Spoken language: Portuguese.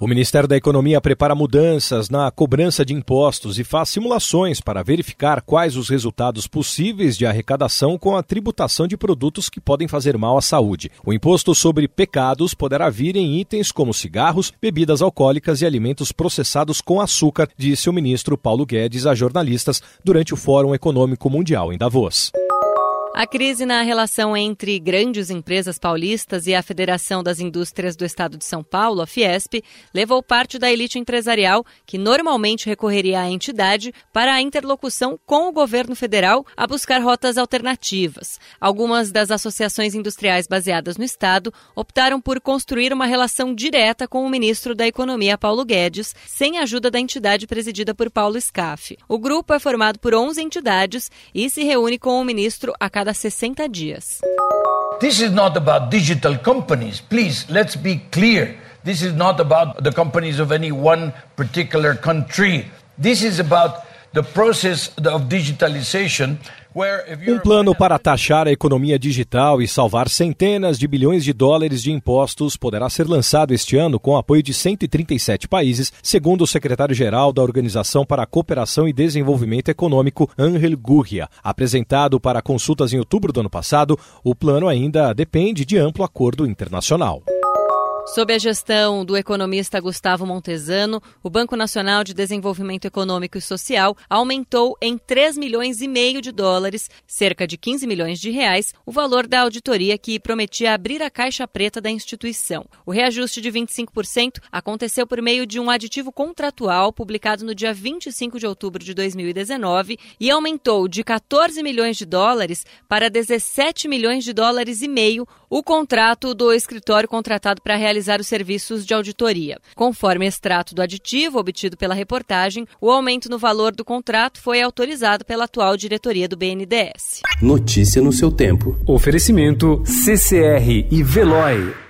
O Ministério da Economia prepara mudanças na cobrança de impostos e faz simulações para verificar quais os resultados possíveis de arrecadação com a tributação de produtos que podem fazer mal à saúde. O imposto sobre pecados poderá vir em itens como cigarros, bebidas alcoólicas e alimentos processados com açúcar, disse o ministro Paulo Guedes a jornalistas durante o Fórum Econômico Mundial em Davos. A crise na relação entre grandes empresas paulistas e a Federação das Indústrias do Estado de São Paulo, a Fiesp, levou parte da elite empresarial, que normalmente recorreria à entidade, para a interlocução com o governo federal a buscar rotas alternativas. Algumas das associações industriais baseadas no Estado optaram por construir uma relação direta com o ministro da Economia, Paulo Guedes, sem ajuda da entidade presidida por Paulo Scaff. O grupo é formado por 11 entidades e se reúne com o ministro a cada cada 60 dias. This is not about digital companies. Please, let's be clear. This is not about the companies of any one particular country. This is about um plano para taxar a economia digital e salvar centenas de bilhões de dólares de impostos poderá ser lançado este ano com apoio de 137 países, segundo o secretário-geral da Organização para a Cooperação e Desenvolvimento Econômico, Angel Gurria. Apresentado para consultas em outubro do ano passado, o plano ainda depende de amplo acordo internacional. Sob a gestão do economista Gustavo Montesano, o Banco Nacional de Desenvolvimento Econômico e Social aumentou em 3 milhões e meio de dólares, cerca de 15 milhões de reais, o valor da auditoria que prometia abrir a caixa preta da instituição. O reajuste de 25% aconteceu por meio de um aditivo contratual publicado no dia 25 de outubro de 2019 e aumentou de 14 milhões de dólares para 17 milhões de dólares e meio o contrato do escritório contratado para realizar os serviços de auditoria. Conforme extrato do aditivo obtido pela reportagem, o aumento no valor do contrato foi autorizado pela atual diretoria do BNDES. Notícia no seu tempo. Oferecimento CCR e Veloy.